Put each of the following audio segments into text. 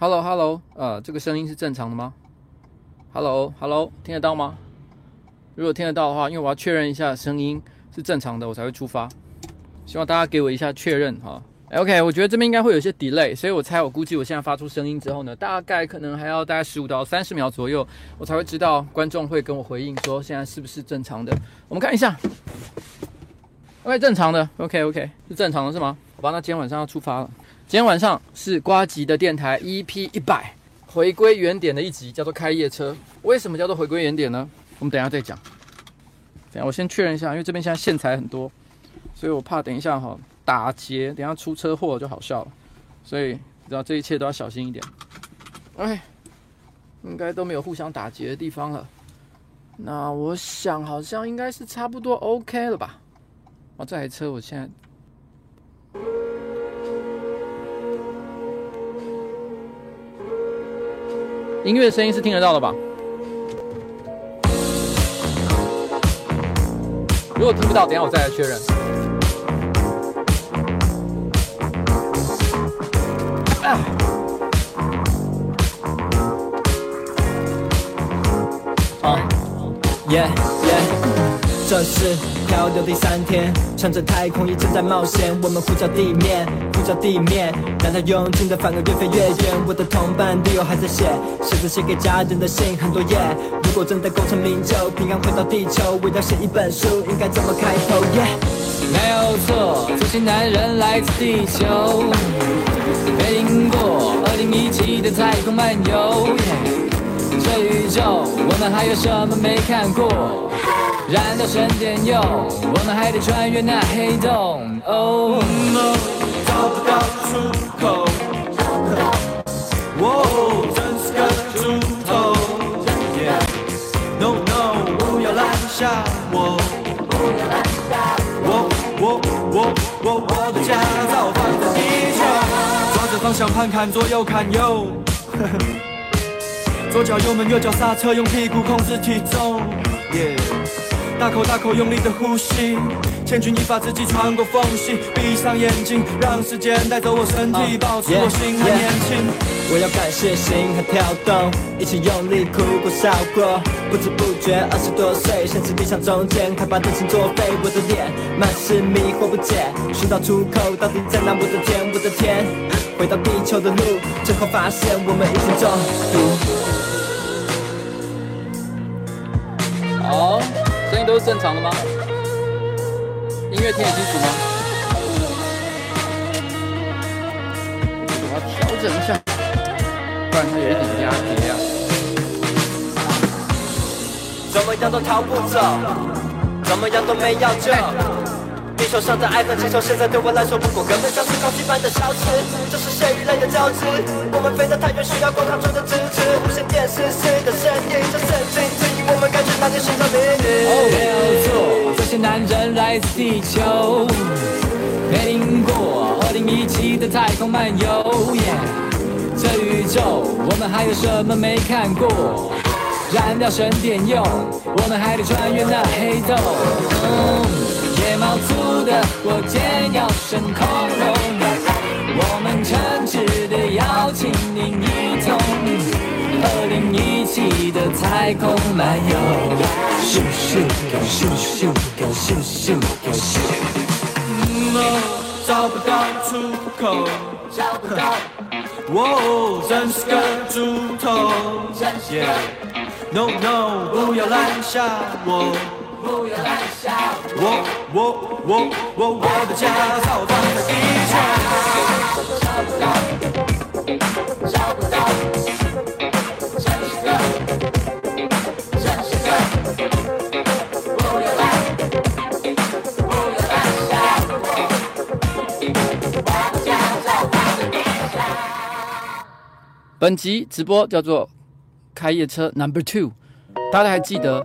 Hello，Hello，呃，这个声音是正常的吗？Hello，Hello，听得到吗？如果听得到的话，因为我要确认一下声音是正常的，我才会出发。希望大家给我一下确认哈。OK，我觉得这边应该会有些 delay，所以我猜我估计我现在发出声音之后呢，大概可能还要大概十五到三十秒左右，我才会知道观众会跟我回应说现在是不是正常的。我们看一下，OK，正常的，OK OK，是正常的是吗？好吧，那今天晚上要出发了。今天晚上是瓜吉的电台 EP 一百回归原点的一集，叫做开夜车。为什么叫做回归原点呢？我们等下再讲。等下我先确认一下，因为这边现在线材很多，所以我怕等一下哈打结，等下出车祸就好笑了。所以知道这一切都要小心一点。OK，应该都没有互相打结的地方了。那我想好像应该是差不多 OK 了吧？哦，这台车我现在。音乐声音是听得到的吧？如果听不到，等下我再来确认。啊！耶耶这是。漂流第三天，乘着太空衣正在冒险，我们呼叫地面，呼叫地面，让它用尽的反而越飞越远。我的同伴队友还在写，写着写给家人的信，很多页。如果真的功成名就，平安回到地球，我要写一本书，应该怎么开头？耶、没有错，这些男人来自地球，没听过二零一七的太空漫游。这宇宙，我们还有什么没看过？燃料省电用，我们还得穿越那黑洞。Oh no，找不到出口。哦，真是个猪头。No no，不要拦下我。不要拦下我。我我我我的驾照放在地球。抓着方向盘看左右看右。左脚油门，右脚刹车，用屁股控制体重。Yeah。大口大口用力的呼吸，千钧一发之际穿过缝隙，闭上眼睛，让时间带走我身体，保持我心还年轻。我要感谢心还跳动，一起用力哭过笑过，不知不觉二十多岁，现实理想中间，开把灯芯作废，我的脸满是迷惑不解，寻找出口到底在哪？我的天，我的天，回到地球的路，最后发现我们已经中毒。好。声音都是正常的吗？音乐听得清楚吗？我要调整一下，不然它有一点压叠啊。怎么样都逃不走，怎么样都没药救。地球上的爱恨情仇，现在对我来说不过根本像是空气般的消失。这是血与泪的交织，我们飞得太远，需要广场中的支持。无线电视谁的声音，这神经指引我们感觉那些心跳命运。哦，没有错，这些男人来自地球，没听过二零一七的太空漫游。Yeah, 这宇宙，我们还有什么没看过？燃料省点用，我们还得穿越那黑洞。野猫族的我见要生恐龙。我们诚挚的邀请您一同和您一起的太空漫游。咻咻咻咻咻咻咻咻咻咻。找不到出口，找不到。哦，真是个猪头。，no No，不要拦下我。不要拦下我，我我我我的驾照放在地球。找不到，找不到，真是个，真是个。不要拦，不要拦下我，我的驾照放在地球。本集直播叫做开夜车 Number Two，大家还记得？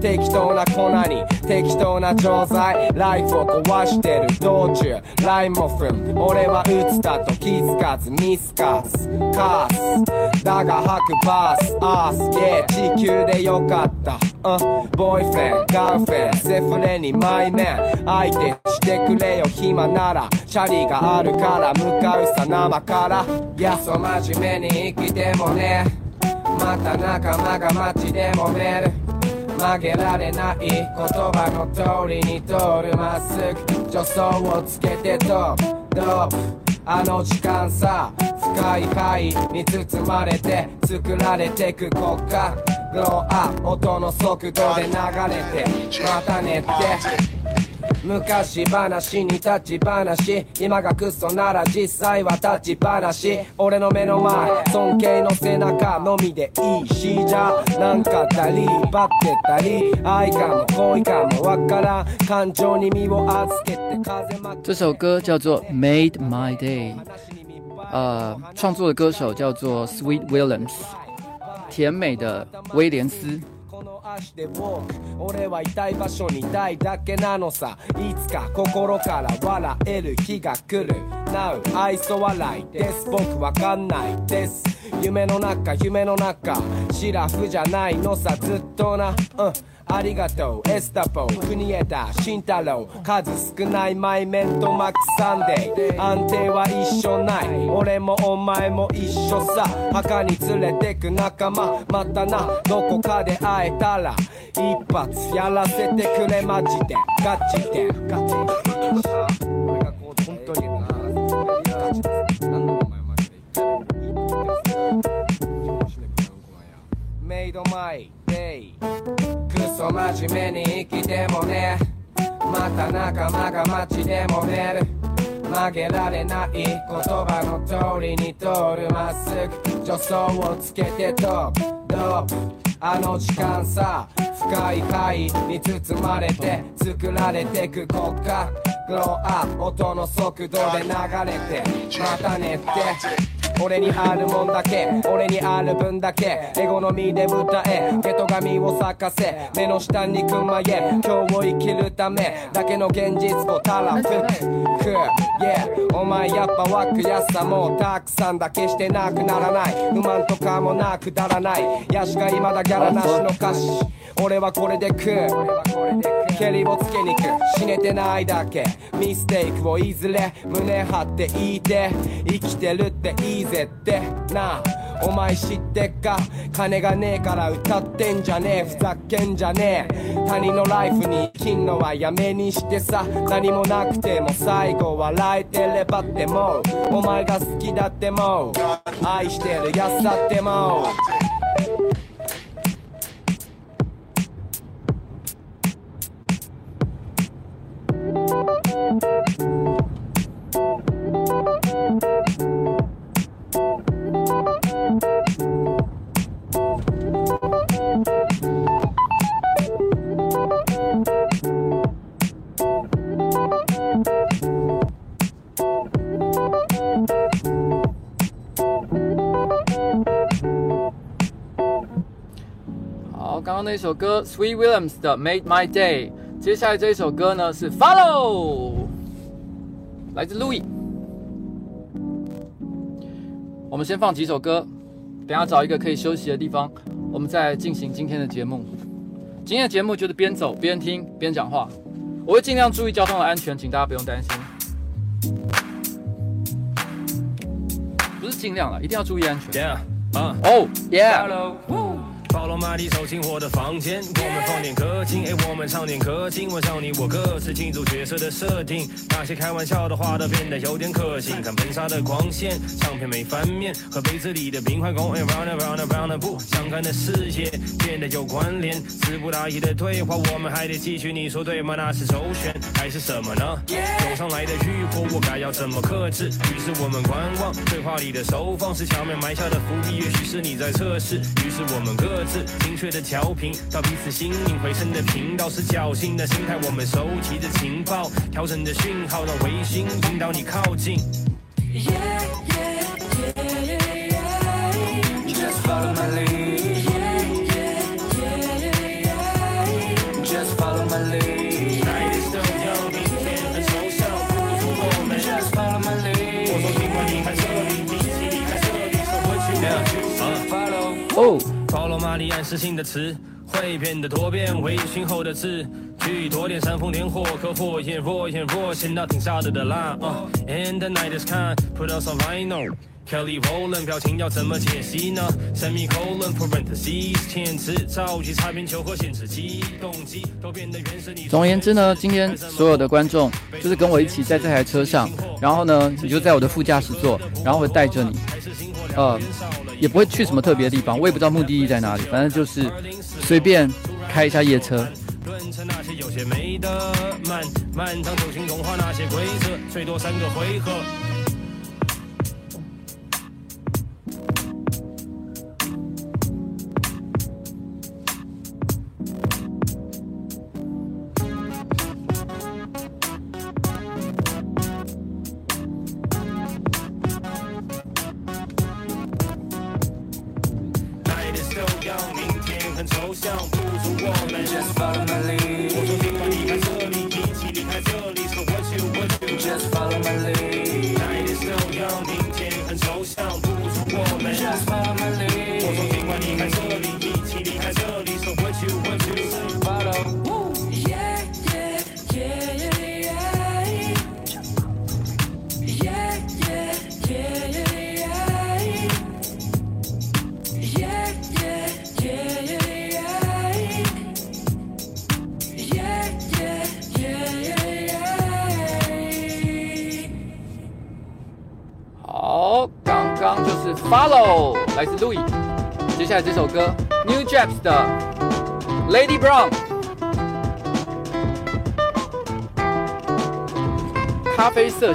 適当な粉に適当な錠剤ライフを壊してる道中。ラインも踏む俺は打つだと気づかずミスカスカス。だが吐くバースアース。ゲー地球でよかった。うん。ボーイフレンガーフレンセフレにマイメン。相手してくれよ暇なら。チャリがあるから向かうさ生から。いやそ真面目に生きてもね。また仲间が街でもめる曲げられない言叶の通りに通るまっすぐ助走をつけてドープドープあの时间さ深い范囲に包まれて作られてく国家。グローア音の速度で流れてまたねって昔话に立ち话今がクソなら実际は立ち话俺の目の前尊敬の背中のみでいいしじゃ。なんかたりバってたり。爱かも恋かもわからん。感情に身を预けて风ま这首歌叫做 Made My Day 呃创作的歌手叫做 Sweet Williams 甜美的威廉斯。足でウォーク俺は痛い場所にいたいだけなのさ。いつか心から笑える日が来る。Now 愛想笑いです。僕わかんないです。夢の中夢の中。シラフじゃないのさずっとな。うん。ありがとう。エスタポ国枝慎太郎。数少ないマイメントマックサンデー。安定は一绪ない。俺もお前も一绪さ。墓に连れてく仲间またなどこかで会えたら。一発やらせてくれマジで。ガチで。ガチ俺がこう本当に。ガチで。何の名前マジで。メイドマイデイそ真面目に生きてもね。また仲间が街でもめる。曲げられない言叶の通りに通るまっすぐ。助走をつけてドープ。ドープ。あの时间さ深い范囲に包まれて作られてく国家。グローアップ音の速度で流れてまたねって俺にあるもんだけ。俺にある分だけ。エゴの身で歌え。毛と髪を咲かせ。目の下にくまえ今日を生きるため。だけの现実をたらふく。Yeah お前やっぱ枠やさもたくさんだ。けしてなくならない。不満とかもなくだらない。やしか今だギャラなしの歌词俺はこれで食う。蹴りをつけにく。死ねてないだけ。ミステイクをいずれ胸张って言いて。生きてるっていいぜって。なあお前知ってっか？金がねえから歌ってんじゃねえ。ふざけんじゃねえ。他人のライフに生きんのはやめにしてさ。何もなくても最后笑えてればってもう。お前が好きだっても爱してるやさってもう。那首歌 Sweet Williams 的 Made My Day， 接下来这一首歌呢是 Follow，来自 Louis。我们先放几首歌，等下找一个可以休息的地方，我们再进行今天的节目。今天的节目就是边走边听边讲话，我会尽量注意交通的安全，请大家不用担心。不是尽量了，一定要注意安全。Yeah，啊，哦，Yeah。保罗马蒂走进我的房间，我们放点歌经，哎，我们唱点歌今晚上你我各自进入角色的设定，那些开玩笑的话都变得有点可信。看喷洒的光线，唱片没翻面，和杯子里的冰块 going round and round and round，不相干的世界变得有关联。词不达意的对话，我们还得继续。你说对吗？那是周旋还是什么呢？涌上来的欲火，我该要怎么克制？于是我们观望对话里的收放，是墙面埋下的伏笔，也许是你在测试。于是我们各。精确的调频到彼此心灵回声的频道，是侥幸的心态。我们收集的情报，调整的讯号让卫星引导你靠近。Yeah, yeah, yeah, yeah, yeah. Just follow my lead. 保罗·马里暗示性的词会变得多变，微醺后的字。句多点煽风点火，可火焰若烟若现，那挺杀的的啦。And the night is kind, put us on vinyl. Kelly Rowland 表情要怎么解析呢？Semicolon parentheses 遣词造句擦边球和显示机动机都变得原始。总而言之呢，今天所有的观众就是跟我一起在这台车上，然后呢，你就在我的副驾驶座，然后我带着你，呃。也不会去什么特别的地方，我也不知道目的地在哪里，反正就是随便开一下夜车。论测那些有些没的漫漫长走行融化那些规则最多三个回合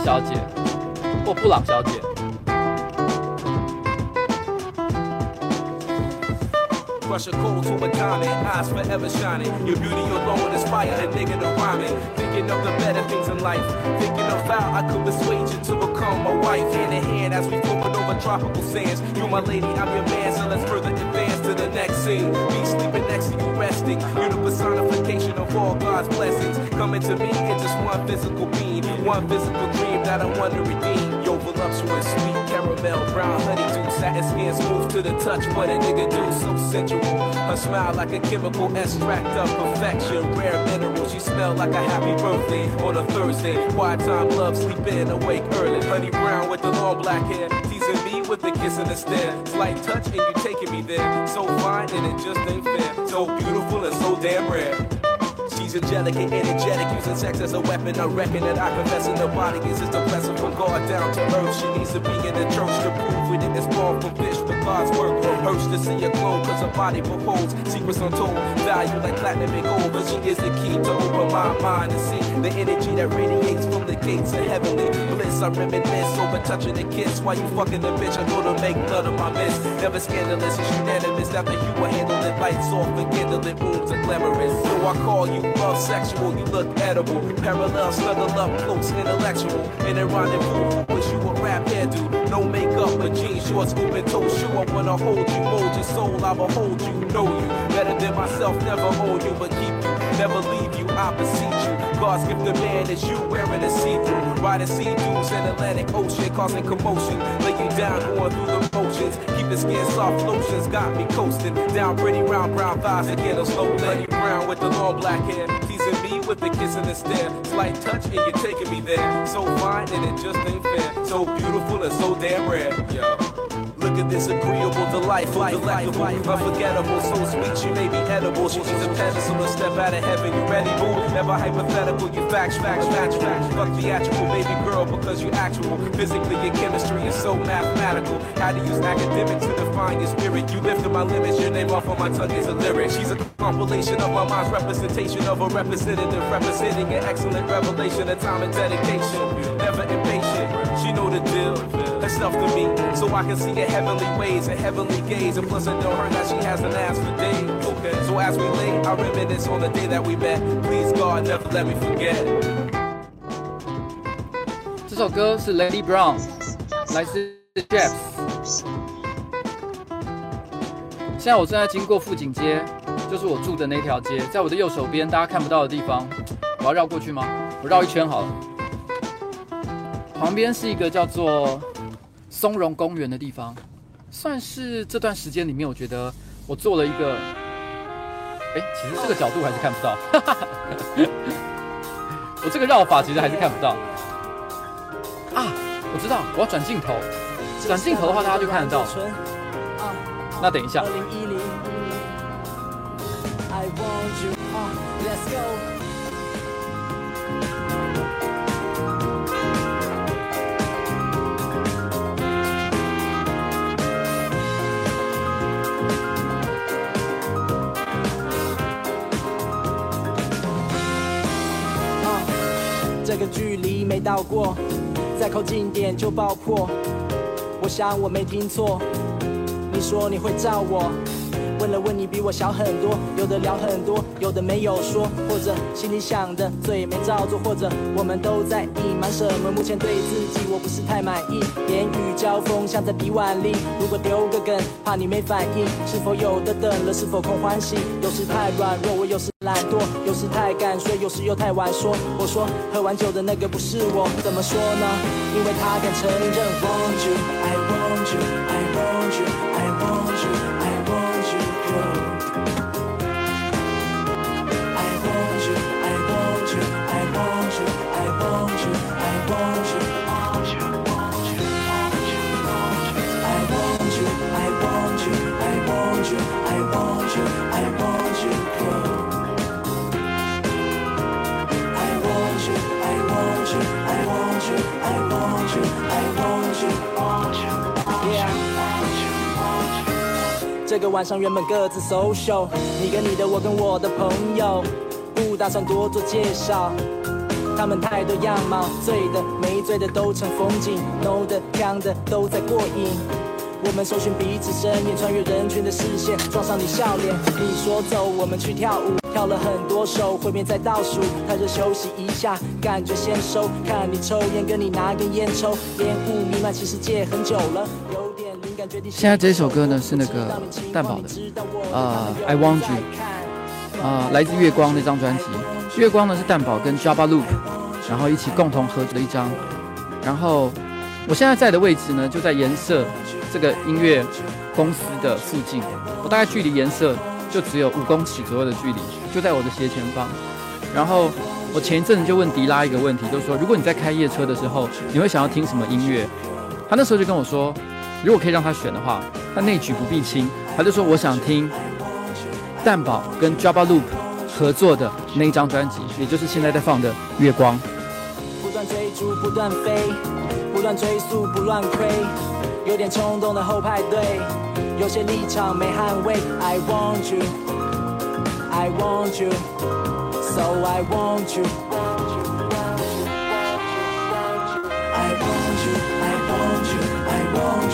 小姐或布朗小姐。Crush cold to a comet, eyes forever shining. Your beauty alone a nigga to. Thinking of the better things in life. Thinking of how I could persuade you to become my wife. Hand in hand as we float over tropical sands. You my lady, I'm your man, so let's further advance to the next scene. Sleeping next to you, resting. You're the personification of all God's blessings. Coming to me in just one physical being. One visible dream that I want to redeem. Yo, voluptuous, sweet caramel, brown honeydew, satin skin smooth to the touch. What a nigga do, so sensual. Her smile like a chemical extract of perfection. Rare mineral, she smell like a happy birthday on a Thursday. Quiet time love, sleep in, awake early. Honey brown with the long black hair, teasing me with a kiss and a stare. Slight touch and you taking me there. So fine and it just ain't fair. So beautiful and so damn rare. Angelic and energetic, using sex as a weapon. I reckon that I confess in the body is just a blessing from God down to earth. She needs to be in the church to prove it. It's born from fish, but God's work hurts to see her glow, cause her body proposed. Secrets untold, value like platinum and gold. But she is the key to open my mind and see the energy that radiates from the gates of heavenly bliss. I reminisce over touching a kiss. While you fucking the bitch, I'm gonna make none of my miss. Never scandalous, it's unanimous. After you were handling lights off and candlelit rooms are glamorous. So I call you sexual, you look edible. Parallel, snuggle up, close, intellectual. In a rendezvous, wish you a rap head dude. No makeup, but jeans, shorts, open toes. Sure. I wanna hold you, mold your soul, I'ma hold you, know you. Better than myself, never hold you, but keep you, never leave you, I beseech you. God's gift the man is you wearing a see-through. Riding sea dunes in Atlantic Ocean, causing commotion. Lay you down, going through the motions. the skin soft lotions, got me coasting. Down pretty round brown thighs again, a slow bloody brown with the long black hair. Teasing me with the kiss and the stare. Slight touch and you're taking me there. So fine and it just ain't fair. So beautiful and so damn rare. Yo. Look at this agreeable delight, life, life, life, unforgettable. So sweet, You may be edible. She's a pedestal, a step out of heaven. You ready, boo? Never hypothetical, you facts, facts, facts, facts. Fuck theatrical, baby girl, because you actual. Physically, your chemistry is so mathematical. How to use academic to define your spirit. You lifted my limits, your name off on my tongue is a lyric. She's a compilation of my mind's representation of a representative, representing an excellent revelation of time and dedication. Never impatient, she know the deal. Herself to me, so I can see her heavenly ways and heavenly gaze. And plus, I know her that she has an ass for days. Okay, so as we lay, I reminisce on the day that we met. Please God, never let me forget. 这首歌是 Lady Brown，来自 Jeff。现在我正在经过富锦街， 就是我住的那条街，在我的右手边，大家看不到的地方，我要绕过去吗？我绕一圈好了。旁边是一个叫做松茸公园的地方，算是这段时间里面，我觉得我做了一个，哎，其实这个角度还是看不到，我这个绕法其实还是看不到。啊，我知道，我要转镜头，转镜头的话大家就看得到。那等一下。这个距离没到过，再靠近点就爆破。我想我没听错。你说你会照我，问了问你比我小很多，有的聊很多，有的没有说，或者心里想的嘴没照做，或者我们都在隐瞒什么？目前对自己我不是太满意，言语交锋像在比腕力。如果丢个梗，怕你没反应，是否有的等了？是否空欢喜？有时太软弱，我有时懒惰，有时太敢睡，有时又太晚说。我说喝完酒的那个不是我，怎么说呢？因为他敢承认。Want you, I want you, I want you. 这个晚上原本各自 social，你跟你的，我跟我的朋友，不打算多做介绍。他们太多样貌，醉的没醉的都成风景，no 的锵的都在过瘾。我们搜寻彼此身影，穿越人群的视线，撞上你笑脸。你说走，我们去跳舞，跳了很多首，会面在倒数，太热休息一下，感觉先收。看你抽烟，跟你拿根烟抽，烟雾弥漫，其实戒很久了，现在这首歌呢是那个蛋宝的，啊、，I Want You，啊、来自月光那张专辑。月光呢是蛋宝跟 Jaba Loop，然后一起共同合作的一张。然后我现在在的位置呢就在颜色这个音乐公司的附近，我大概距离颜色就只有五公尺左右的距离，就在我的斜前方。然后我前一阵子就问迪拉一个问题，就是说如果你在开夜车的时候，你会想要听什么音乐？他那时候就跟我说，如果可以让他选的话，他内举不避亲，他就说我想听蛋堡跟 j a b a Loop 合作的那一张专辑，也就是现在在放的《月光》。不断追逐，不断飞，不断追速，不乱亏。有点冲动的后排队，有些立场没捍卫。I want you, I want you, so I want you.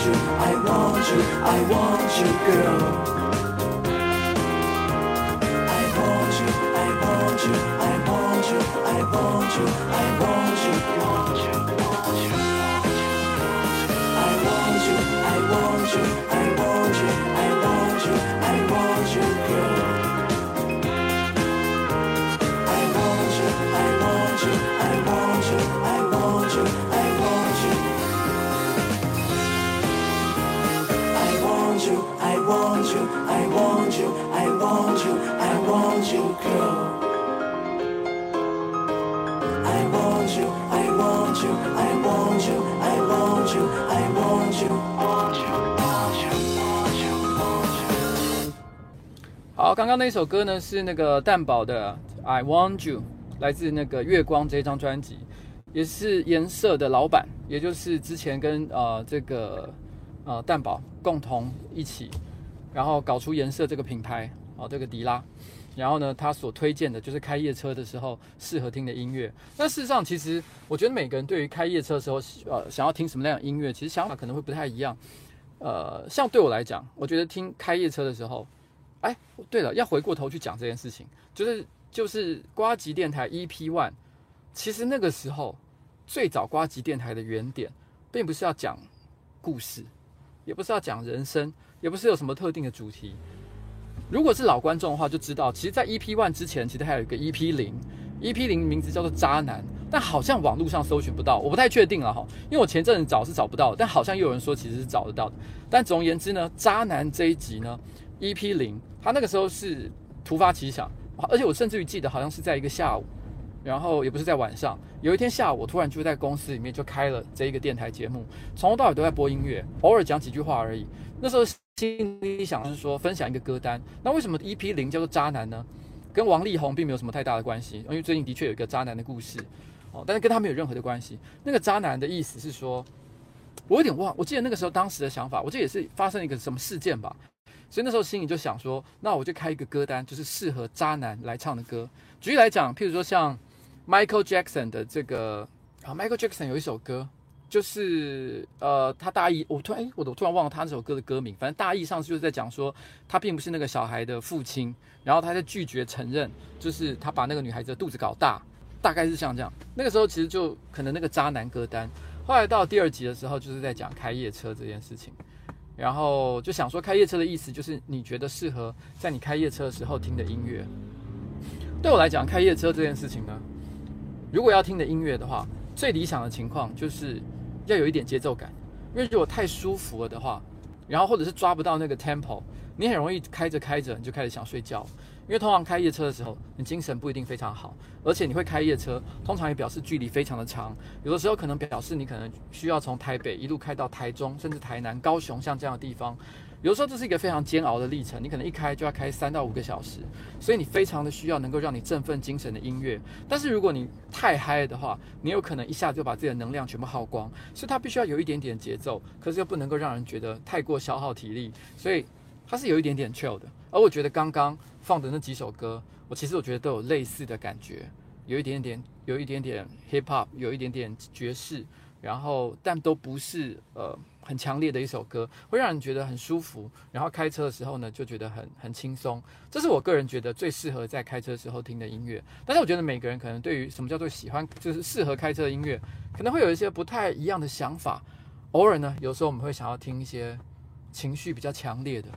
You, I want you, I want you, girl. I want you, I want you, I want you, I want you, I want you. 好，刚刚那首歌呢是那个蛋宝的《I Want You》，来自那个《月光》这张专辑，也是颜色的老板，也就是之前跟呃这个呃蛋宝共同一起，然后搞出颜色这个品牌，哦、这个迪拉。然后呢，他所推荐的就是开夜车的时候适合听的音乐。那事实上，其实我觉得每个人对于开夜车的时候，呃，想要听什么样的音乐，其实想法可能会不太一样。呃，像对我来讲，我觉得听开夜车的时候，哎，对了，要回过头去讲这件事情，就是就是瓜吉电台 EP One，其实那个时候最早瓜吉电台的原点，并不是要讲故事，也不是要讲人生，也不是有什么特定的主题。如果是老观众的话，就知道，其实，在 EP One 之前，其实还有一个 EP 零，EP 零名字叫做渣男，但好像网络上搜寻不到，我不太确定了哈，因为我前阵子找是找不到，但好像又有人说其实是找得到的。但总而言之呢，渣男这一集呢，EP 零，他那个时候是突发奇想，而且我甚至于记得好像是在一个下午，然后也不是在晚上，有一天下午，我突然就在公司里面就开了这一个电台节目，从头到尾都在播音乐，偶尔讲几句话而已。那时候。心里想是说分享一个歌单，那为什么 EP 零叫做渣男呢？跟王力宏并没有什么太大的关系，因为最近的确有一个渣男的故事哦，但是跟他没有任何的关系。那个渣男的意思是说，我有点忘，我记得那个时候当时的想法，我记得也是发生一个什么事件吧，所以那时候心里就想说，那我就开一个歌单，就是适合渣男来唱的歌。举例来讲，譬如说像 Michael Jackson 的这个啊，Michael Jackson 有一首歌。就是呃，他大意，我突然，我都突然忘了他那首歌的歌名。反正大意上就是在讲说，他并不是那个小孩的父亲，然后他在拒绝承认，就是他把那个女孩子的肚子搞大，大概是像这样。那个时候其实就可能那个渣男歌单。后来到第二集的时候，就是在讲开夜车这件事情，然后就想说，开夜车的意思就是你觉得适合在你开夜车的时候听的音乐。对我来讲，开夜车这件事情呢，如果要听的音乐的话，最理想的情况就是。要有一点节奏感，因为如果太舒服了的话，然后或者是抓不到那个 tempo，你很容易开着开着你就开始想睡觉。因为通常开夜车的时候，你精神不一定非常好，而且你会开夜车，通常也表示距离非常的长，有的时候可能表示你可能需要从台北一路开到台中，甚至台南、高雄像这样的地方。有时候这是一个非常煎熬的历程，你可能一开就要开三到五个小时，所以你非常的需要能够让你振奋精神的音乐。但是如果你太嗨的话，你有可能一下子就把自己的能量全部耗光，所以它必须要有一点点节奏，可是又不能够让人觉得太过消耗体力，所以它是有一点点 chill 的。而我觉得刚刚放的那几首歌，我其实我觉得都有类似的感觉，有一点点，有一点点 hip hop，有一点点爵士，然后但都不是呃。很强烈的一首歌，会让人觉得很舒服，然后开车的时候呢，就觉得很很轻松。这是我个人觉得最适合在开车时候听的音乐。但是我觉得每个人可能对于什么叫做喜欢，就是适合开车的音乐，可能会有一些不太一样的想法。偶尔呢，有时候我们会想要听一些情绪比较强烈的。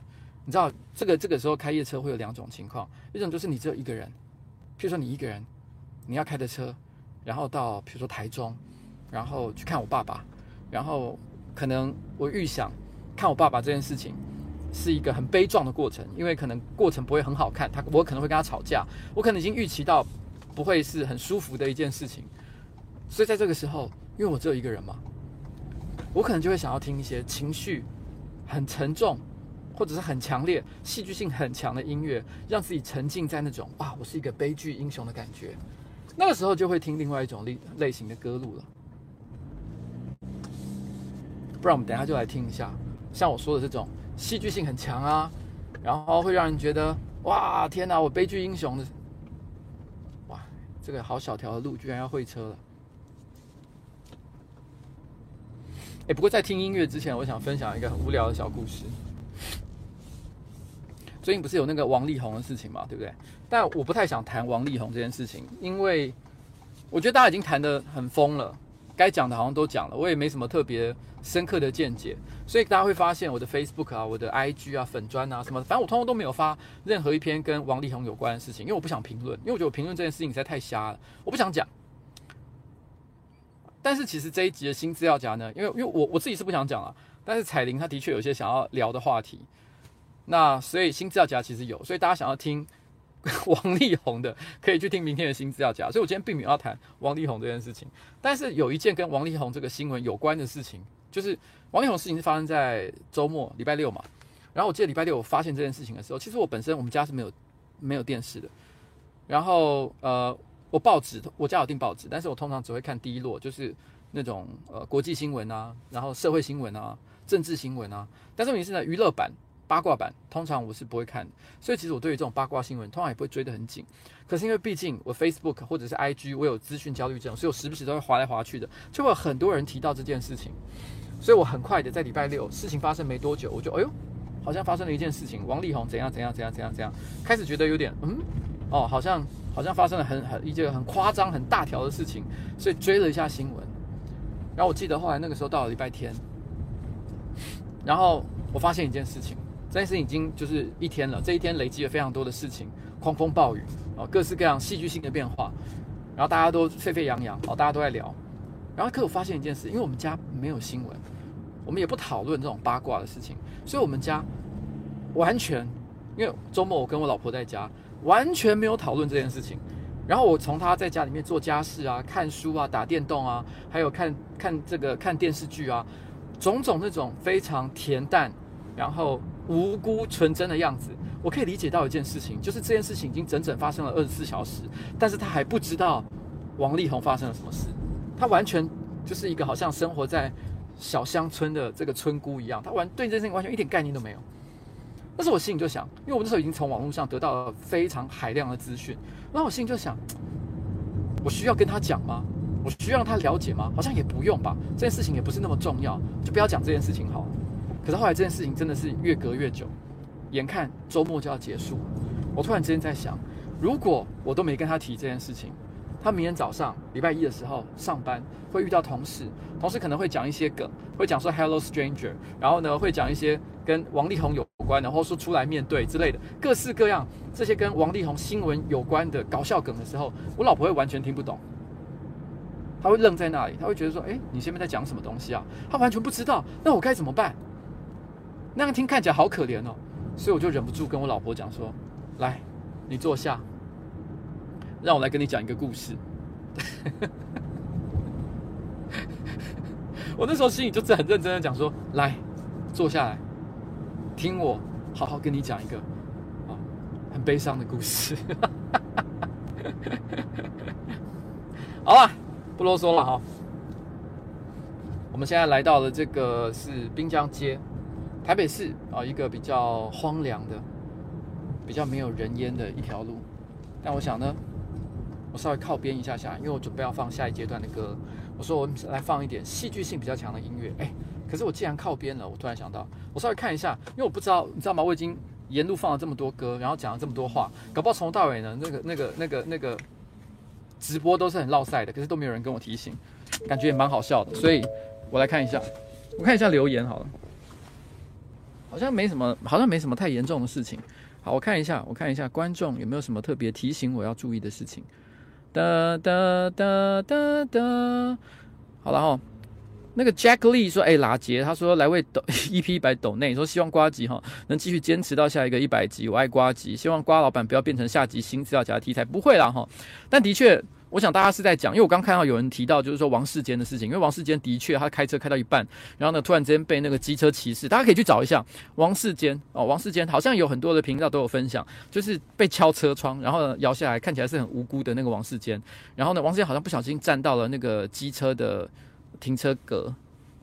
你知道，这个这个时候开夜车会有两种情况，一种就是你只有一个人，譬如说你一个人，你要开的车，然后到譬如说台中，然后去看我爸爸，然后。可能我预想看我爸爸这件事情是一个很悲壮的过程，因为可能过程不会很好看，他我可能会跟他吵架，我可能已经预期到不会是很舒服的一件事情，所以在这个时候，因为我只有一个人嘛，我可能就会想要听一些情绪很沉重或者是很强烈、戏剧性很强的音乐，让自己沉浸在那种啊，我是一个悲剧英雄的感觉，那个时候就会听另外一种类类型的歌路了。不然我们等一下就来听一下，像我说的这种戏剧性很强啊，然后会让人觉得哇天哪，我悲剧英雄的，哇这个好小条的路居然要会车了。哎，不过在听音乐之前，我想分享一个很无聊的小故事。最近不是有那个王力宏的事情嘛，对不对？但我不太想谈王力宏这件事情，因为我觉得大家已经谈得很疯了。该讲的好像都讲了，我也没什么特别深刻的见解，所以大家会发现我的 Facebook 啊、我的 IG 啊、粉砖啊什么，反正我通通都没有发任何一篇跟王力宏有关的事情，因为我不想评论，因为我觉得我评论这件事情实在太瞎了，我不想讲。但是其实这一集的新资料夹呢，因为因为我我自己是不想讲啊，但是彩玲她的确有些想要聊的话题，那所以新资料夹其实有，所以大家想要听。王力宏的可以去听明天的新资料夹，所以我今天并没有要谈王力宏这件事情，但是有一件跟王力宏这个新闻有关的事情，就是王力宏的事情是发生在周末礼拜六嘛，然后我记得礼拜六我发现这件事情的时候，其实我本身我们家是没有没有电视的。然后呃，我报纸我家有订报纸，但是我通常只会看第一摞，就是那种呃国际新闻啊，然后社会新闻啊，政治新闻啊。但是问题是呢，娱乐版、八卦版通常我是不会看，所以其实我对于这种八卦新闻通常也不会追得很紧。可是因为毕竟我 Facebook 或者是 IG 我有资讯焦虑症，所以我时不时都会滑来滑去的，就会有很多人提到这件事情，所以我很快的在礼拜六事情发生没多久，我就哎呦，好像发生了一件事情，王力宏怎样怎样怎样怎样怎样，开始觉得有点嗯。哦，好像好像发生了很很一件很夸张很大条的事情，所以追了一下新闻。然后我记得后来那个时候到了礼拜天，然后我发现一件事情，这件事情已经就是一天了，这一天累积了非常多的事情，狂风暴雨啊，各式各样戏剧性的变化，然后大家都沸沸扬扬，哦，大家都在聊。然后可我发现一件事，因为我们家没有新闻，我们也不讨论这种八卦的事情，所以我们家完全因为周末我跟我老婆在家。完全没有讨论这件事情，然后我从他在家里面做家事啊、看书啊、打电动啊，还有看看这个看电视剧啊，种种那种非常恬淡，然后无辜纯真的样子，我可以理解到一件事情，就是这件事情已经整整发生了二十四小时，但是他还不知道王力宏发生了什么事，他完全就是一个好像生活在小乡村的这个村姑一样，他完对这件事情完全一点概念都没有。但是我心里就想，因为我那时候已经从网络上得到了非常海量的资讯，然后我心里就想，我需要跟他讲吗？我需要让他了解吗？好像也不用吧，这件事情也不是那么重要，就不要讲这件事情好了。可是后来这件事情真的是越隔越久，眼看周末就要结束，我突然之间在想，如果我都没跟他提这件事情。他明天早上礼拜一的时候上班会遇到同事，同事可能会讲一些梗，会讲说 “Hello Stranger”，然后呢会讲一些跟王力宏有关的，或说出来面对之类的各式各样这些跟王力宏新闻有关的搞笑梗的时候，我老婆会完全听不懂，她会愣在那里，她会觉得说：“哎，你前面在讲什么东西啊？”她完全不知道，那我该怎么办？那样听看起来好可怜哦，所以我就忍不住跟我老婆讲说：“来，你坐下。”让我来跟你讲一个故事。我那时候心里就是很认真的讲说：“来，坐下来，听我好好跟你讲一个啊，很悲伤的故事。”好了，不啰嗦了哈。我们现在来到了这个是滨江街，台北市啊，一个比较荒凉的、比较没有人烟的一条路。但我想呢。我稍微靠边一下下，因为我准备要放下一阶段的歌。我说我来放一点戏剧性比较强的音乐。哎，可是我既然靠边了，我突然想到，我稍微看一下，因为我不知道，你知道吗？我已经沿路放了这么多歌，然后讲了这么多话，搞不好从头到尾呢，那个、那个、那个、那个直播都是很落赛的，可是都没有人跟我提醒，感觉也蛮好笑的。所以我来看一下，我看一下留言好了，好像没什么，好像没什么太严重的事情。好，我看一下，我看一下观众有没有什么特别提醒我要注意的事情。哒哒哒哒哒，好了哈，那个 Jack Lee 说，哎、欸，拉杰，他说来为抖一批一百抖内，说希望瓜吉哈能继续坚持到下一个一百集，我爱瓜吉，希望瓜老板不要变成下集新资料夹题材，不会啦哈，但的确。我想大家是在讲，因为我刚看到有人提到，就是说王世坚的事情。因为王世坚的确他开车开到一半，然后呢，突然之间被那个机车骑士，大家可以去找一下王世坚哦。王世坚好像有很多的频道都有分享，就是被敲车窗，然后呢摇下来，看起来是很无辜的那个王世坚。然后呢，王世坚好像不小心站到了那个机车的停车格，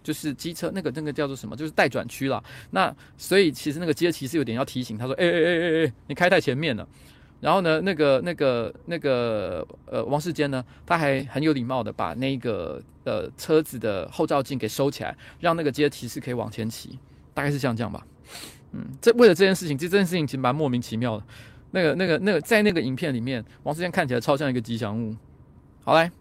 就是机车那个那个叫做什么，就是待转区了。那所以其实那个机车骑士有点要提醒他说：“哎哎哎哎哎，你开太前面了。”然后呢，那个、那个、那个，呃，王世坚呢，他还很有礼貌的把那个呃车子的后照镜给收起来，让那个阶梯是可以往前骑，大概是像这样吧。嗯，这为了这件事情，其实这件事情其实蛮莫名其妙的。那个、那个、那个，在那个影片里面，王世坚看起来超像一个吉祥物。好嘞，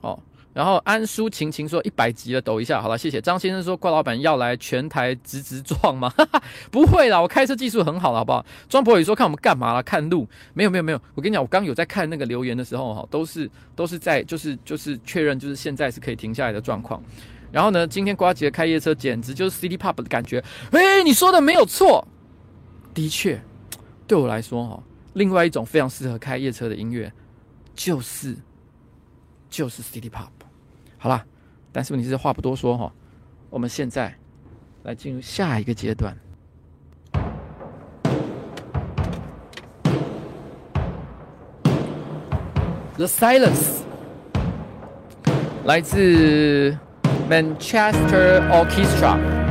好。然后安舒晴晴说一百集了，抖一下，好了，谢谢。张先生说，怪老板要来全台直直撞吗？哈哈，不会啦，我开车技术很好了，好不好？庄博宇说看我们干嘛啦？看路？没有没有没有，我跟你讲，我刚有在看那个留言的时候哈，都是都是在就是就是确认就是现在是可以停下来的状况。然后呢，今天瓜吉的开夜车简直就是 City Pop 的感觉。诶，你说的没有错，的确，对我来说哈，另外一种非常适合开夜车的音乐就是就是 City Pop。好啦但是问题是话不多说哈我们现在来进入下一个阶段 the silence 来自 manchester orchestra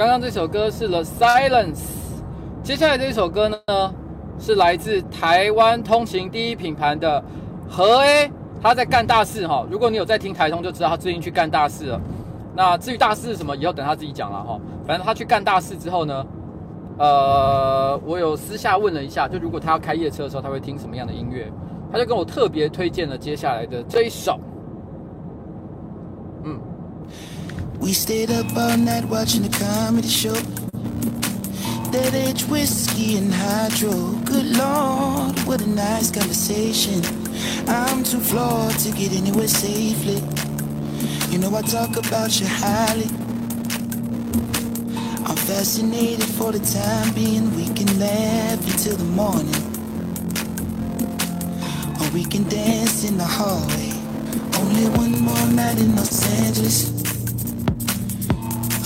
刚刚这首歌是 The Silence，接下来这首歌呢是来自台湾通勤第一品牌的和 A，他在干大事哈。如果你有在听台通，就知道他最近去干大事了。那至于大事是什么，以后等他自己讲了哈。反正他去干大事之后呢，呃，我有私下问了一下，就如果他要开夜车的时候，他会听什么样的音乐？他就跟我特别推荐了接下来的这一首。We stayed up all night watching a comedy show. That age whiskey and hydro. Good Lord, what a nice conversation. I'm too flawed to get anywhere safely. You know I talk about you highly. I'm fascinated for the time being. We can laugh until the morning. Or we can dance in the hallway. Only one more night in Los Angeles.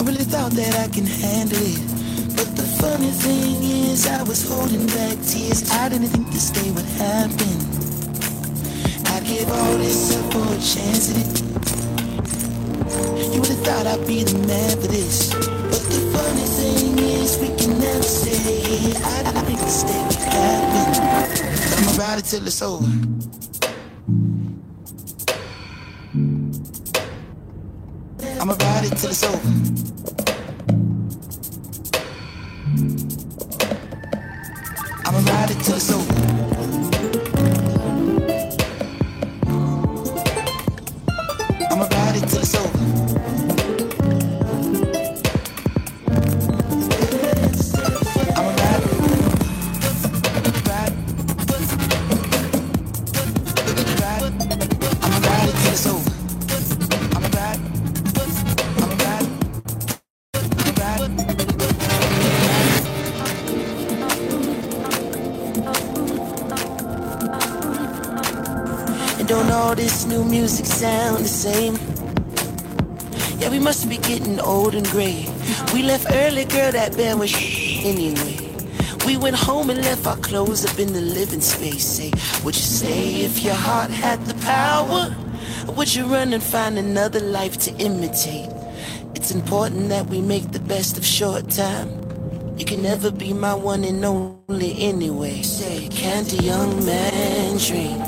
Really thought that I can handle it. But the funny thing is, I was holding back tears. I didn't think this day would happen. I gave all this up for a chance at it. You would've thought I'd be the man for this. But the funny thing is, we can never say I didn't think this day would happen. I'ma ride it till it's over. I'ma ride it till it's over. Getting old and gray. We left early, girl, that band was anyway. We went home and left our clothes up in the living space. Say, would you say if your heart had the power? Would you run and find another life to imitate? It's important that we make the best of short time. You can never be my one and only anyway. Say, can't a young man dream?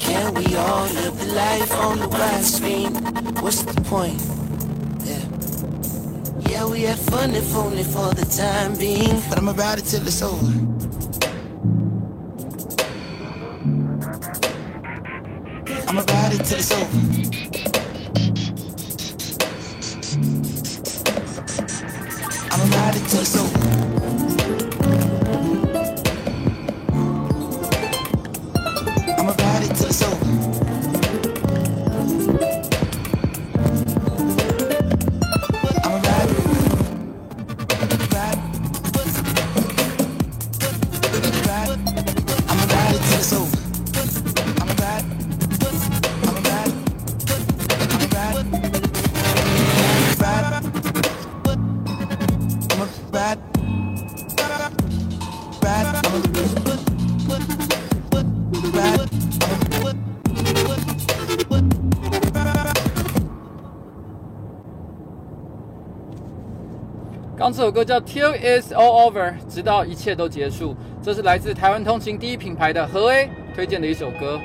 Can we all live the life on the widescreen? What's the point? Yeah. We had fun if only for the time being. But i'm about it till it's over. i'm about it till it's over. I'ma it till it's over. 这首歌叫《Till It's All Over》，直到一切都结束。这是来自台湾通勤第一品牌的和 A 推荐的一首歌。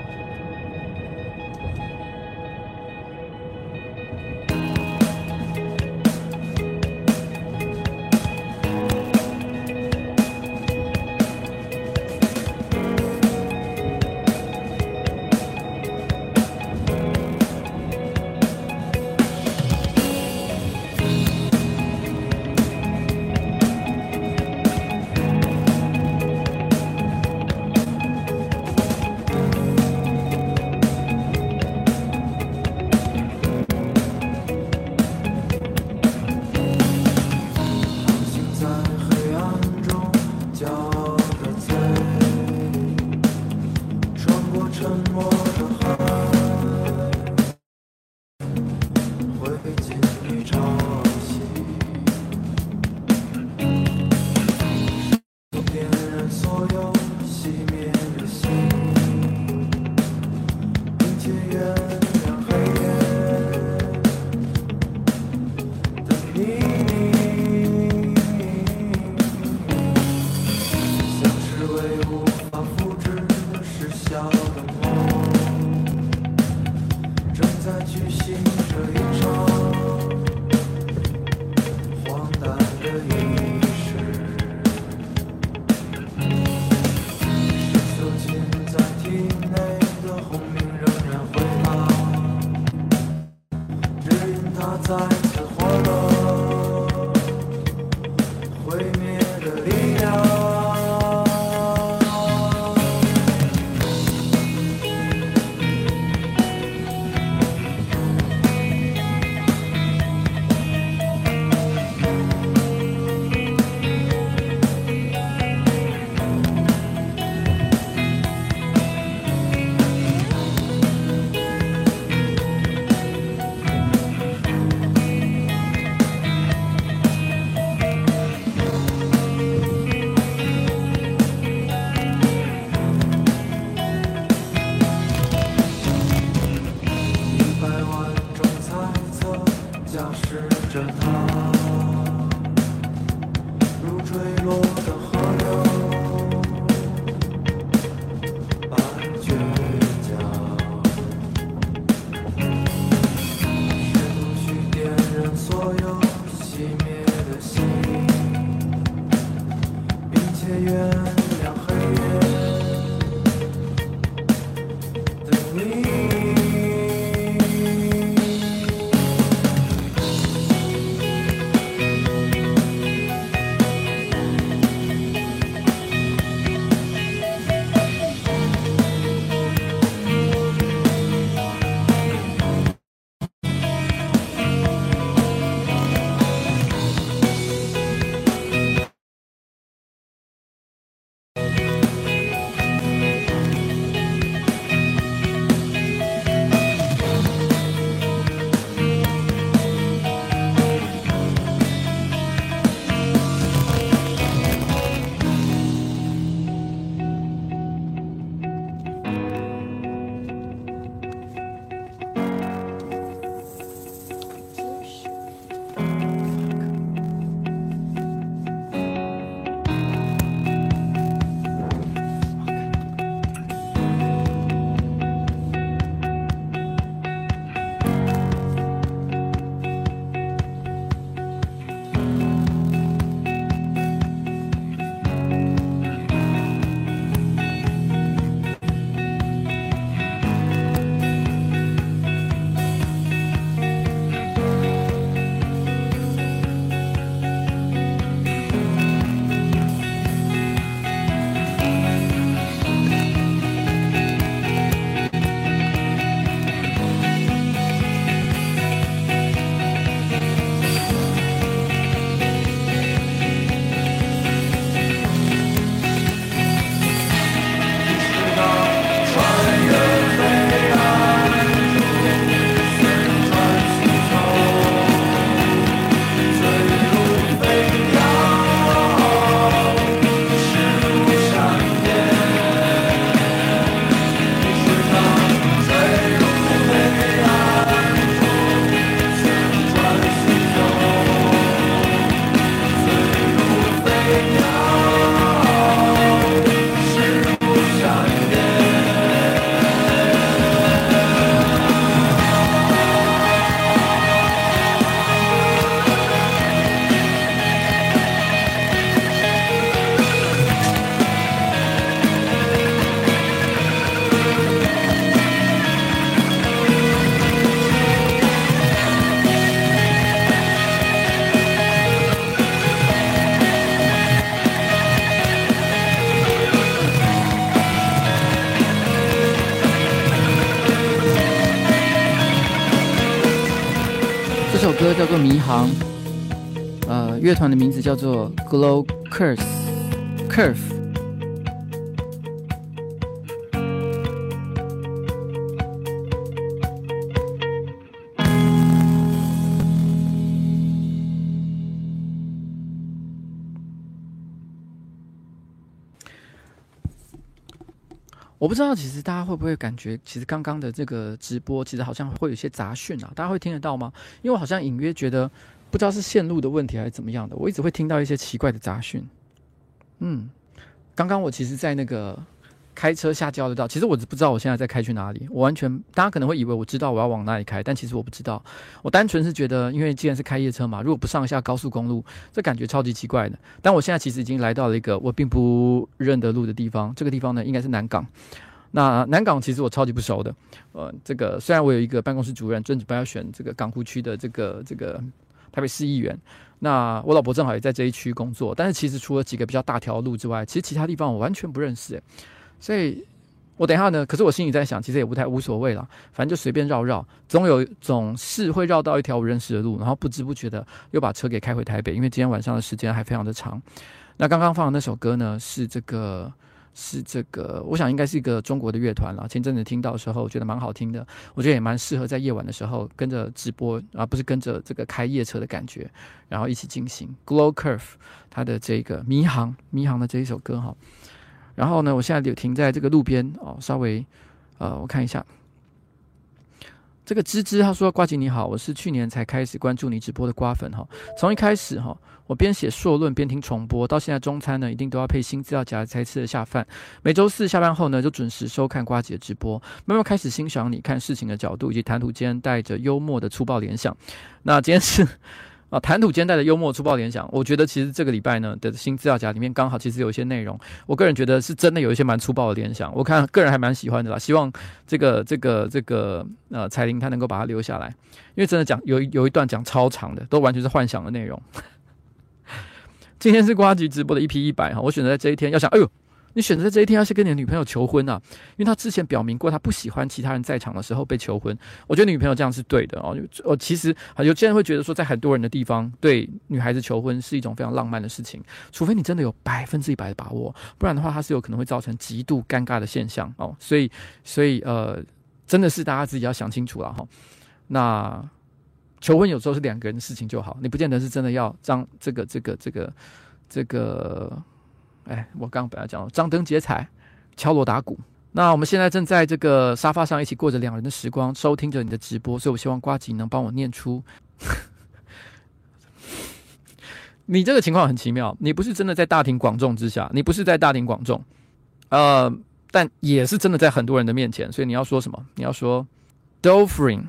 《迷航》，呃，乐团的名字叫做 Glow Curse Curve。我不知道，其实大家会不会感觉，其实刚刚的这个直播，其实好像会有一些杂讯啊，大家会听得到吗？因为我好像隐约觉得，不知道是线路的问题还是怎么样的，我一直会听到一些奇怪的杂讯。嗯，刚刚我其实，在那个开车下交流道，其实我不知道我现在在开去哪里，我完全大家可能会以为我知道我要往哪里开，但其实我不知道。我单纯是觉得，因为既然是开夜车嘛，如果不上下高速公路，这感觉超级奇怪的。但我现在其实已经来到了一个我并不认得路的地方，这个地方呢应该是南港。那南港其实我超级不熟的，呃，这个虽然我有一个办公室主任，准备要选这个港湖区的这个这个台北市议员。那我老婆正好也在这一区工作，但是其实除了几个比较大条路之外，其实其他地方我完全不认识，所以我等一下呢，可是我心里在想，其实也不太无所谓了，反正就随便绕绕，总有总是会绕到一条我认识的路，然后不知不觉的又把车给开回台北，因为今天晚上的时间还非常的长。那刚刚放的那首歌呢，是这个。是这个，我想应该是一个中国的乐团了。前阵子听到的时候，我觉得蛮好听的。我觉得也蛮适合在夜晚的时候跟着直播，而不是跟着这个开夜车的感觉，然后一起进行。Glow Curve，它的这个迷航迷航的这一首歌哈。然后呢，我现在就停在这个路边哦，稍微呃，我看一下。这个芝芝他说：“瓜姐你好，我是去年才开始关注你直播的瓜粉哈。从一开始哈，我边写硕论边听重播，到现在中餐呢一定都要配新资料夹才吃得下饭。每周四下班后呢，就准时收看瓜姐的直播，慢慢开始欣赏你看事情的角度以及谈吐间带着幽默的粗暴联想。那今天是。”啊，谈吐间带的幽默粗暴联想，我觉得其实这个礼拜呢的新资料夹里面刚好其实有一些内容，我个人觉得是真的有一些蛮粗暴的联想，我看个人还蛮喜欢的啦。希望这个这个这个呃彩玲她能够把它留下来，因为真的讲有有一段讲超长的，都完全是幻想的内容。今天是呱吉直播的 EP 一百哈，我选择在这一天要想，哎呦。你选择这一天要去跟你的女朋友求婚啊？因为他之前表明过他不喜欢其他人在场的时候被求婚。我觉得女朋友这样是对的哦。我其实啊有些人会觉得说，在很多人的地方对女孩子求婚是一种非常浪漫的事情，除非你真的有百分之一百的把握，不然的话，它是有可能会造成极度尴尬的现象哦。所以，所以呃，真的是大家自己要想清楚了哈。那求婚有时候是两个人的事情就好，你不见得是真的要张这个这个这个这个。哎，我刚刚本来讲张灯结彩，敲锣打鼓。那我们现在正在这个沙发上一起过着两人的时光，收听着你的直播，所以我希望瓜吉能帮我念出。你这个情况很奇妙，你不是真的在大庭广众之下，你不是在大庭广众，呃，但也是真的在很多人的面前，所以你要说什么？你要说 Dovrin，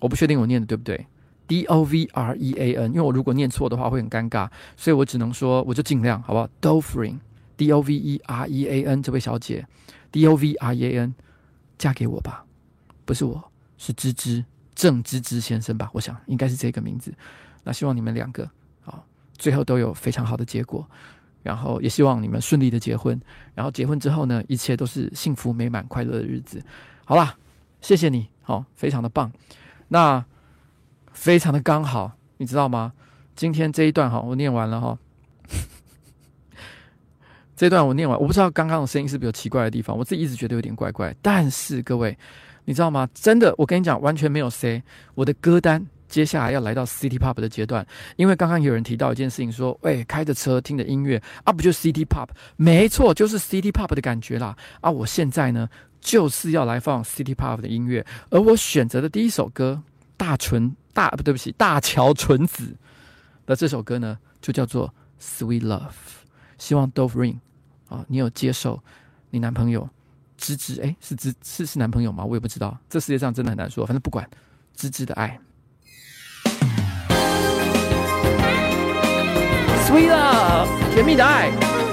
我不确定我念的对不对。D O V R E A N，因为我如果念错的话会很尴尬，所以我只能说我就尽量，好不好？Dovrin。D O V E R E A N，这位小姐，D O V R E A N，嫁给我吧，不是我，是芝芝郑芝芝先生吧？我想应该是这个名字。那希望你们两个啊，最后都有非常好的结果，然后也希望你们顺利的结婚，然后结婚之后呢，一切都是幸福美满快乐的日子。好啦，谢谢你，好，非常的棒，那非常的刚好，你知道吗？今天这一段哈，我念完了哈。这段我念完，我不知道刚刚的声音是不是有奇怪的地方，我自己一直觉得有点怪怪。但是各位，你知道吗？真的，我跟你讲，完全没有 say。我的歌单接下来要来到 City Pop 的阶段，因为刚刚有人提到一件事情，说，喂，开着车听的音乐啊，不就 City Pop？没错，就是 City Pop 的感觉啦。啊，我现在呢就是要来放 City Pop 的音乐，而我选择的第一首歌，大纯大不对不起，大桥纯子的这首歌呢，就叫做 Sweet Love。希望 Dove Ring。啊，你有接受你男朋友芝芝？哎，是芝是是男朋友吗？我也不知道，这世界上真的很难说。反正不管芝芝的爱，Sweet Love，甜蜜的爱。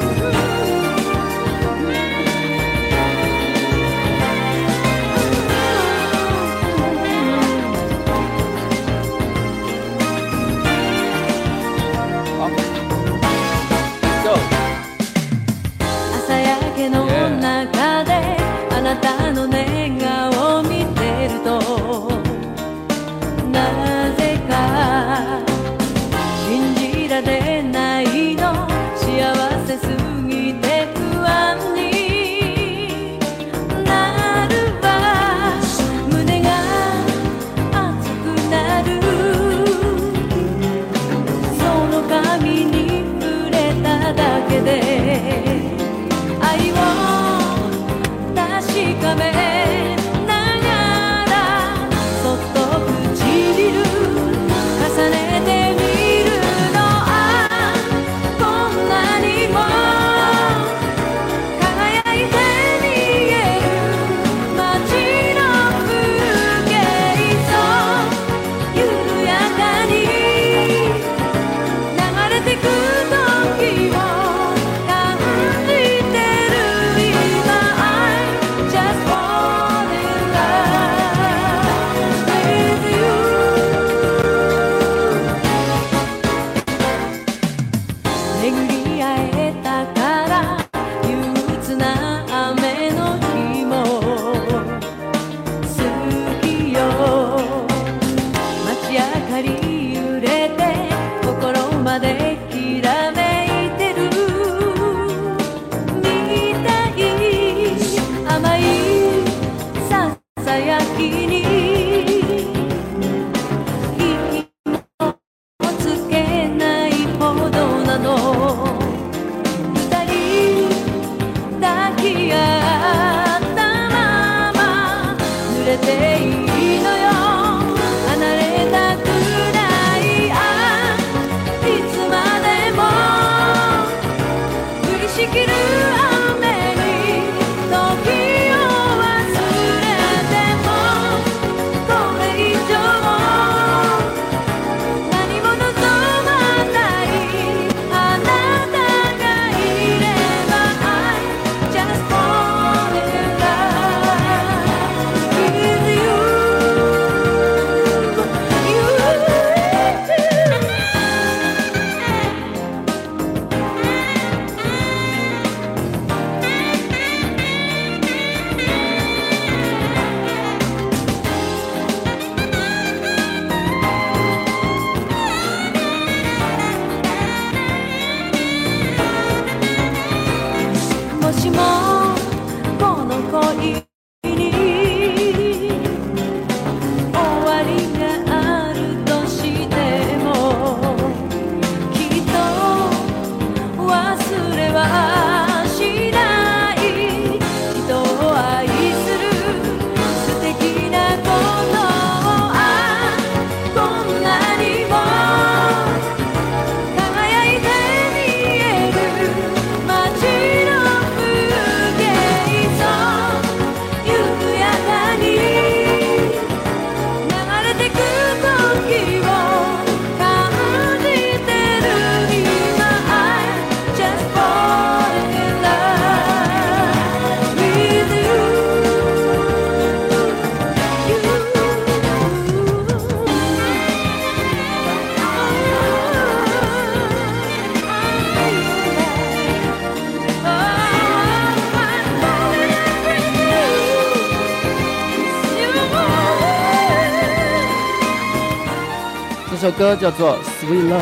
歌叫做《Sweet Love》。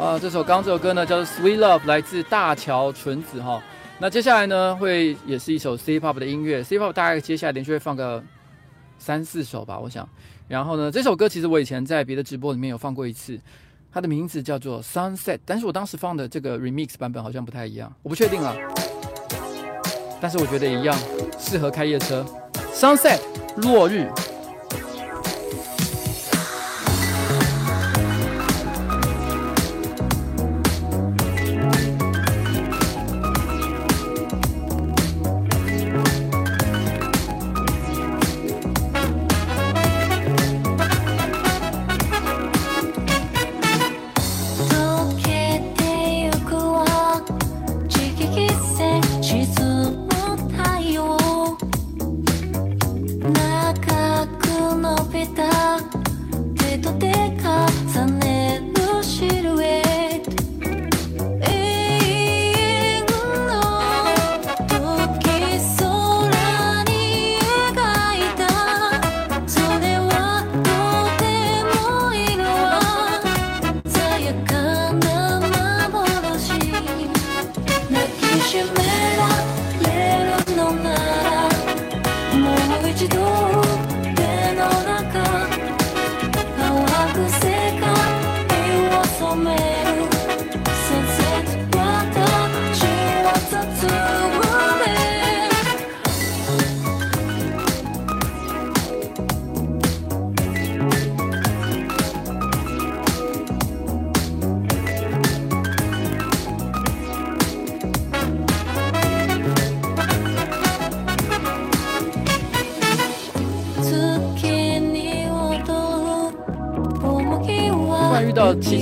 啊，这首刚这首歌呢叫做《Sweet Love》，来自大桥纯子哈。那接下来呢会也是一首 C-pop 的音乐，C-pop 大概接下来连续会放个三四首吧，我想。然后呢，这首歌其实我以前在别的直播里面有放过一次，它的名字叫做《Sunset》，但是我当时放的这个 Remix 版本好像不太一样，我不确定啊。但是我觉得一样，适合开夜车，《Sunset》落日。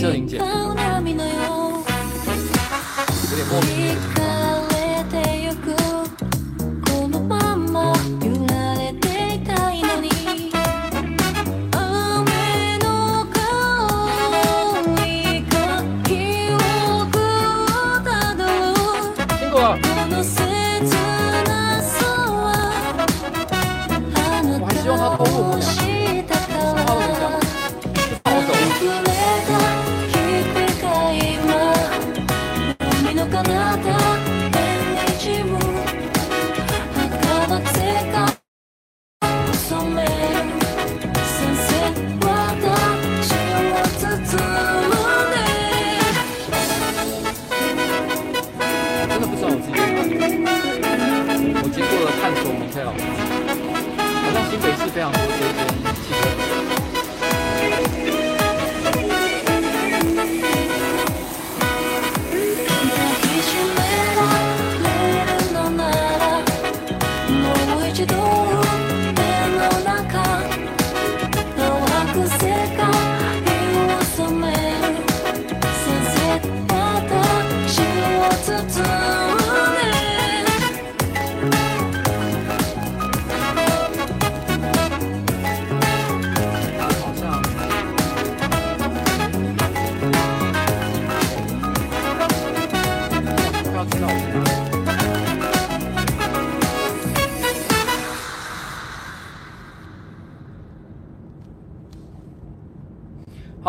谢玲姐，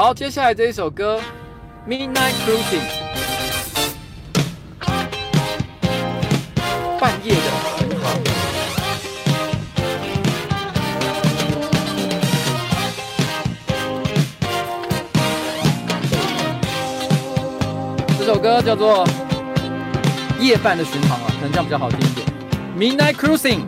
好，接下来这一首歌《Midnight Cruising》，半夜的巡航。这首歌叫做《夜半的巡航》啊，可能这样比较好听一点，《Midnight Cruising》。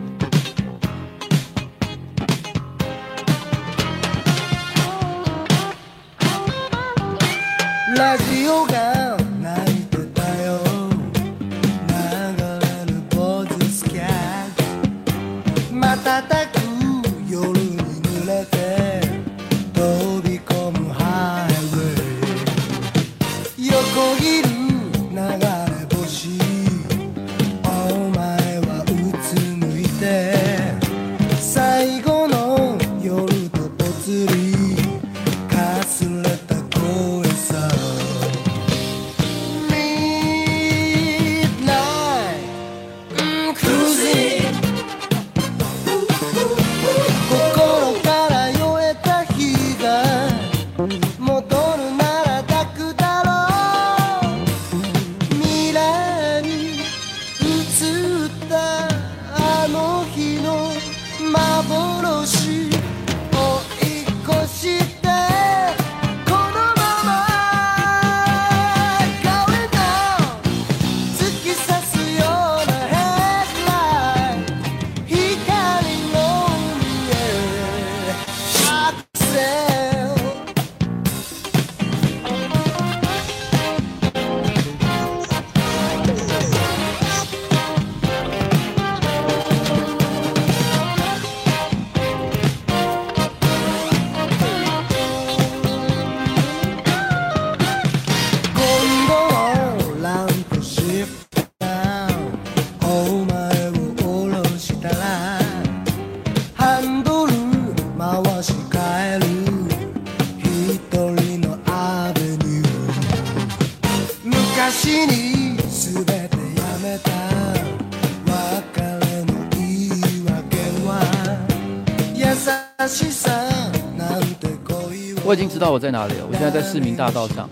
我已经知道我在哪里了，我现在在市民大道上，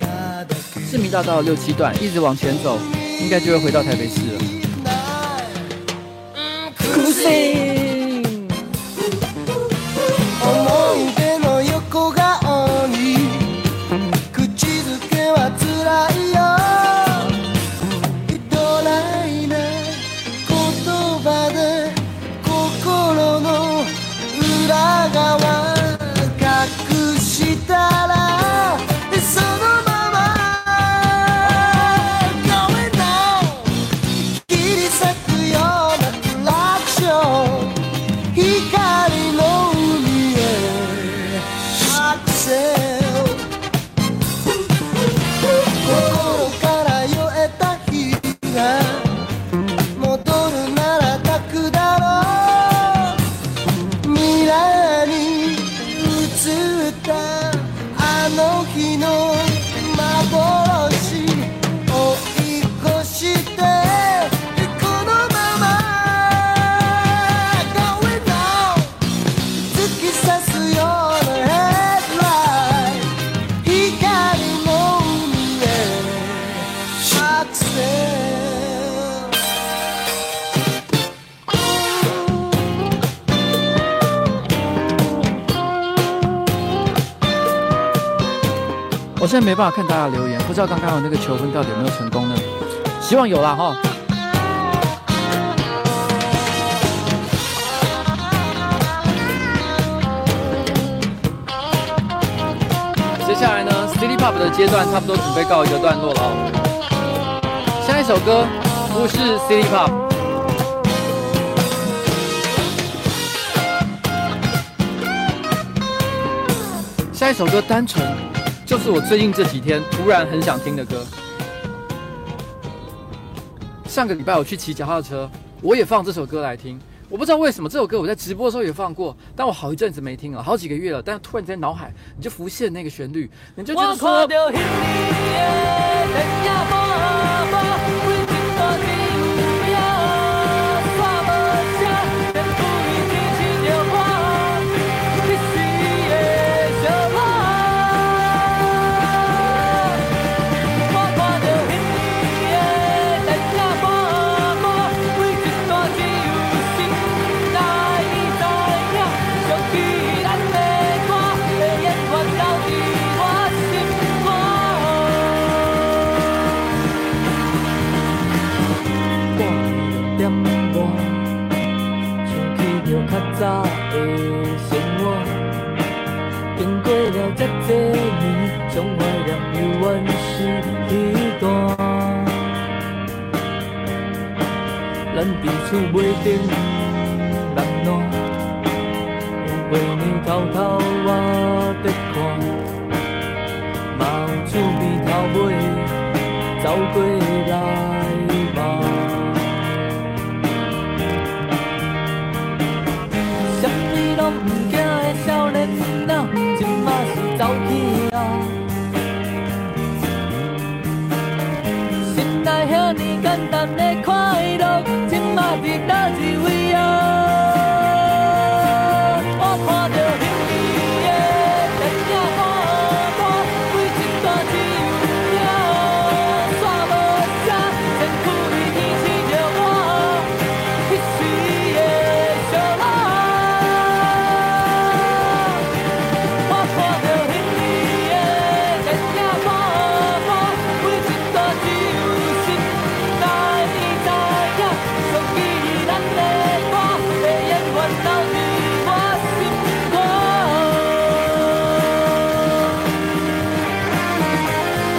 市民大道六七段，一直往前走，应该就会回到台北市了。办法看大家留言，不知道刚刚的那个求婚到底有没有成功呢？希望有啦哈。接下来呢，City Pop 的阶段差不多准备告一个段落了哦。下一首歌不是 City Pop，下一首歌单纯。就是我最近这几天突然很想听的歌。上个礼拜我去骑脚踏车，我也放这首歌来听。我不知道为什么这首歌我在直播的时候也放过，但我好一阵子没听了，好几个月了。但突然间脑海你就浮现那个旋律，你就觉得说。厝袂定难暖，为你偷偷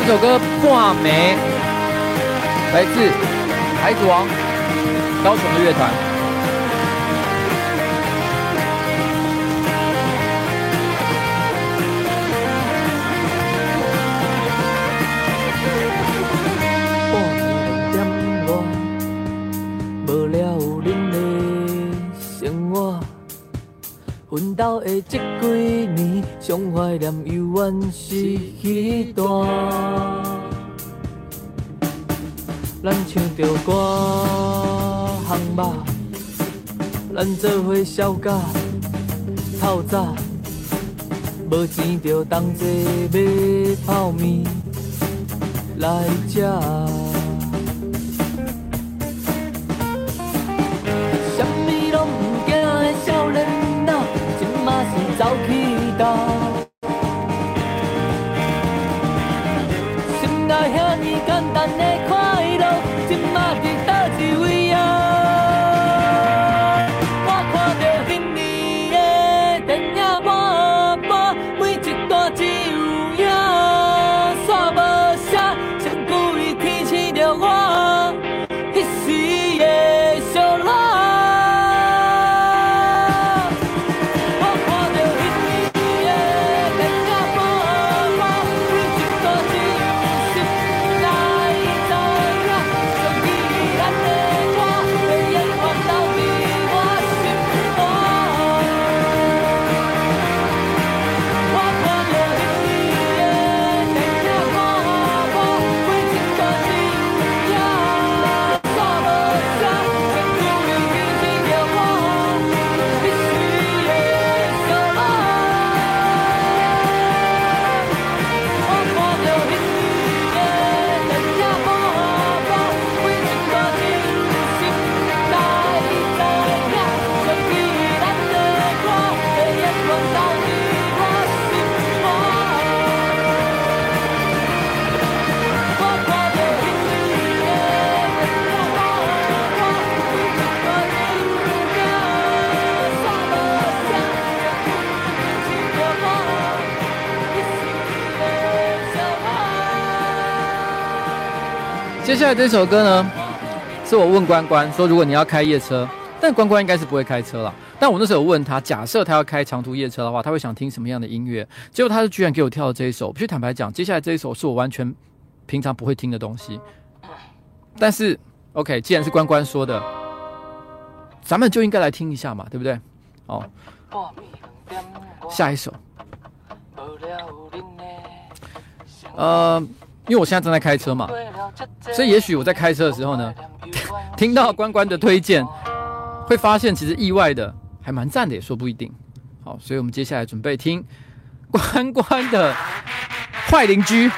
这首歌《画眉》来自孩子王，高雄的乐团。到的这几年，上怀念犹原是彼段。咱唱着歌，烘肉，咱做伙笑甲透早，无钱就同齐买泡面来食。接下来这首歌呢，是我问关关说，如果你要开夜车，但关关应该是不会开车了。但我那时候问他，假设他要开长途夜车的话，他会想听什么样的音乐？结果他是居然给我跳了这一首。必须坦白讲，接下来这一首是我完全平常不会听的东西。但是，OK，既然是关关说的，咱们就应该来听一下嘛，对不对？哦，下一首，呃。因为我现在正在开车嘛，所以也许我在开车的时候呢，听到关关的推荐，会发现其实意外的还蛮赞的，也说不一定。好，所以我们接下来准备听关关的坏邻居。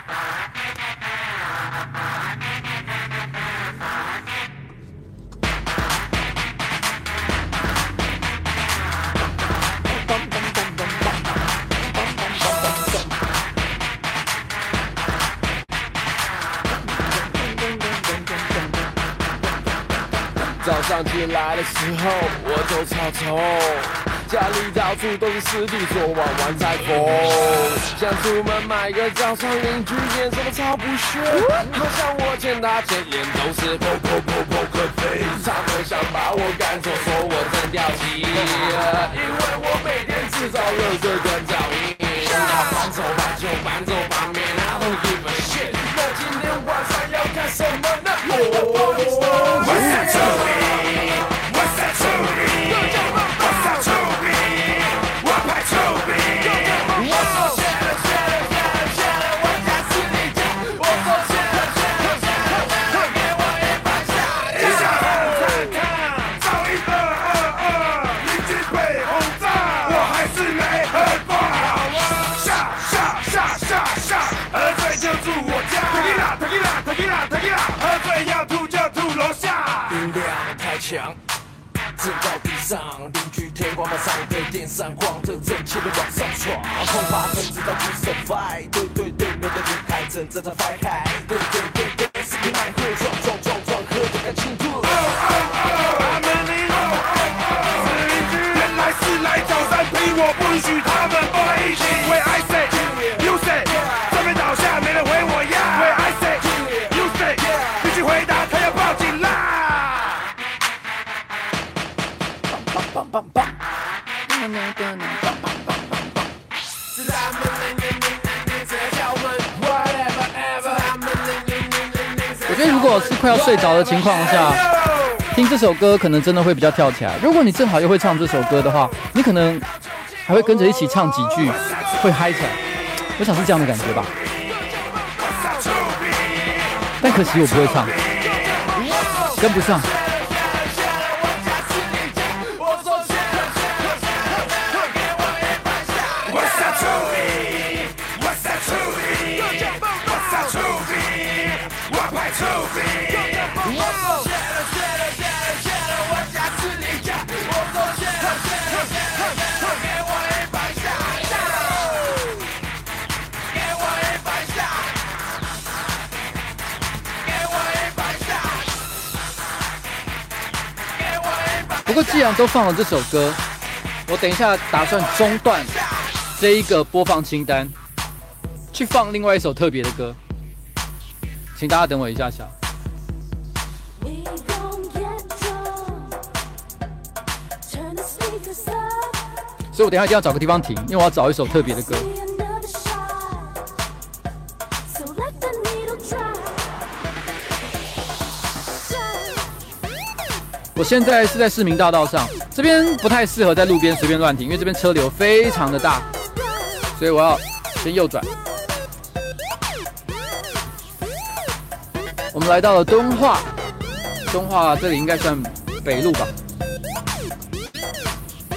起来的时候，我走草丛，家里到处都是湿地，昨晚玩彩虹。想出门买个早餐，邻居脸色都超不屑，好像我欠他钱，脸都是破破破破个飞。他们想把我赶走，说我真掉皮，因为我每天制造垃圾跟噪音。搬走吧，就搬走吧，Man I don't give a shit。那今天晚上要干什么呢？Oh, 正到地上，邻居天光板上被电闪光，着整齐的往上闯。恐怕分子都不 survive，对对对，面的女孩，正正在 fight。快要睡着的情况下，听这首歌可能真的会比较跳起来。如果你正好又会唱这首歌的话，你可能还会跟着一起唱几句，会嗨起来。我想是这样的感觉吧。但可惜我不会唱，跟不上。然都放了这首歌，我等一下打算中断这一个播放清单，去放另外一首特别的歌，请大家等我一下下。所以我等一下一定要找个地方停，因为我要找一首特别的歌。我现在是在市民大道上，这边不太适合在路边随便乱停，因为这边车流非常的大，所以我要先右转。我们来到了敦化，敦化这里应该算北路吧。